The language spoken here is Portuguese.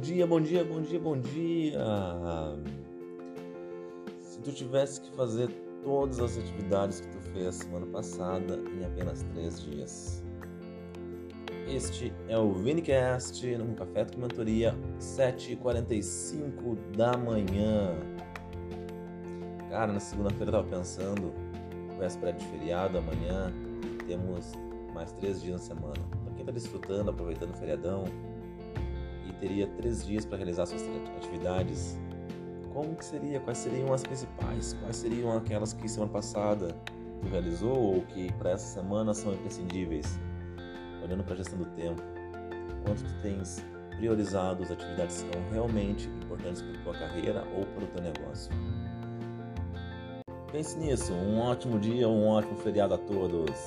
dia, bom dia, bom dia, bom dia. Se tu tivesse que fazer todas as atividades que tu fez semana passada em apenas três dias. Este é o Vinicast no Café com Mentoria, 7h45 da manhã. Cara, na segunda-feira eu tava pensando, véspera de feriado, amanhã temos mais três dias na semana. Pra quem tá desfrutando, aproveitando o feriadão, teria três dias para realizar suas atividades, como que seria? Quais seriam as principais? Quais seriam aquelas que semana passada tu realizou ou que para essa semana são imprescindíveis? Olhando para a gestão do tempo, quanto tu tens priorizado as atividades que são realmente importantes para tua carreira ou para o teu negócio? Pense nisso. Um ótimo dia, um ótimo feriado a todos.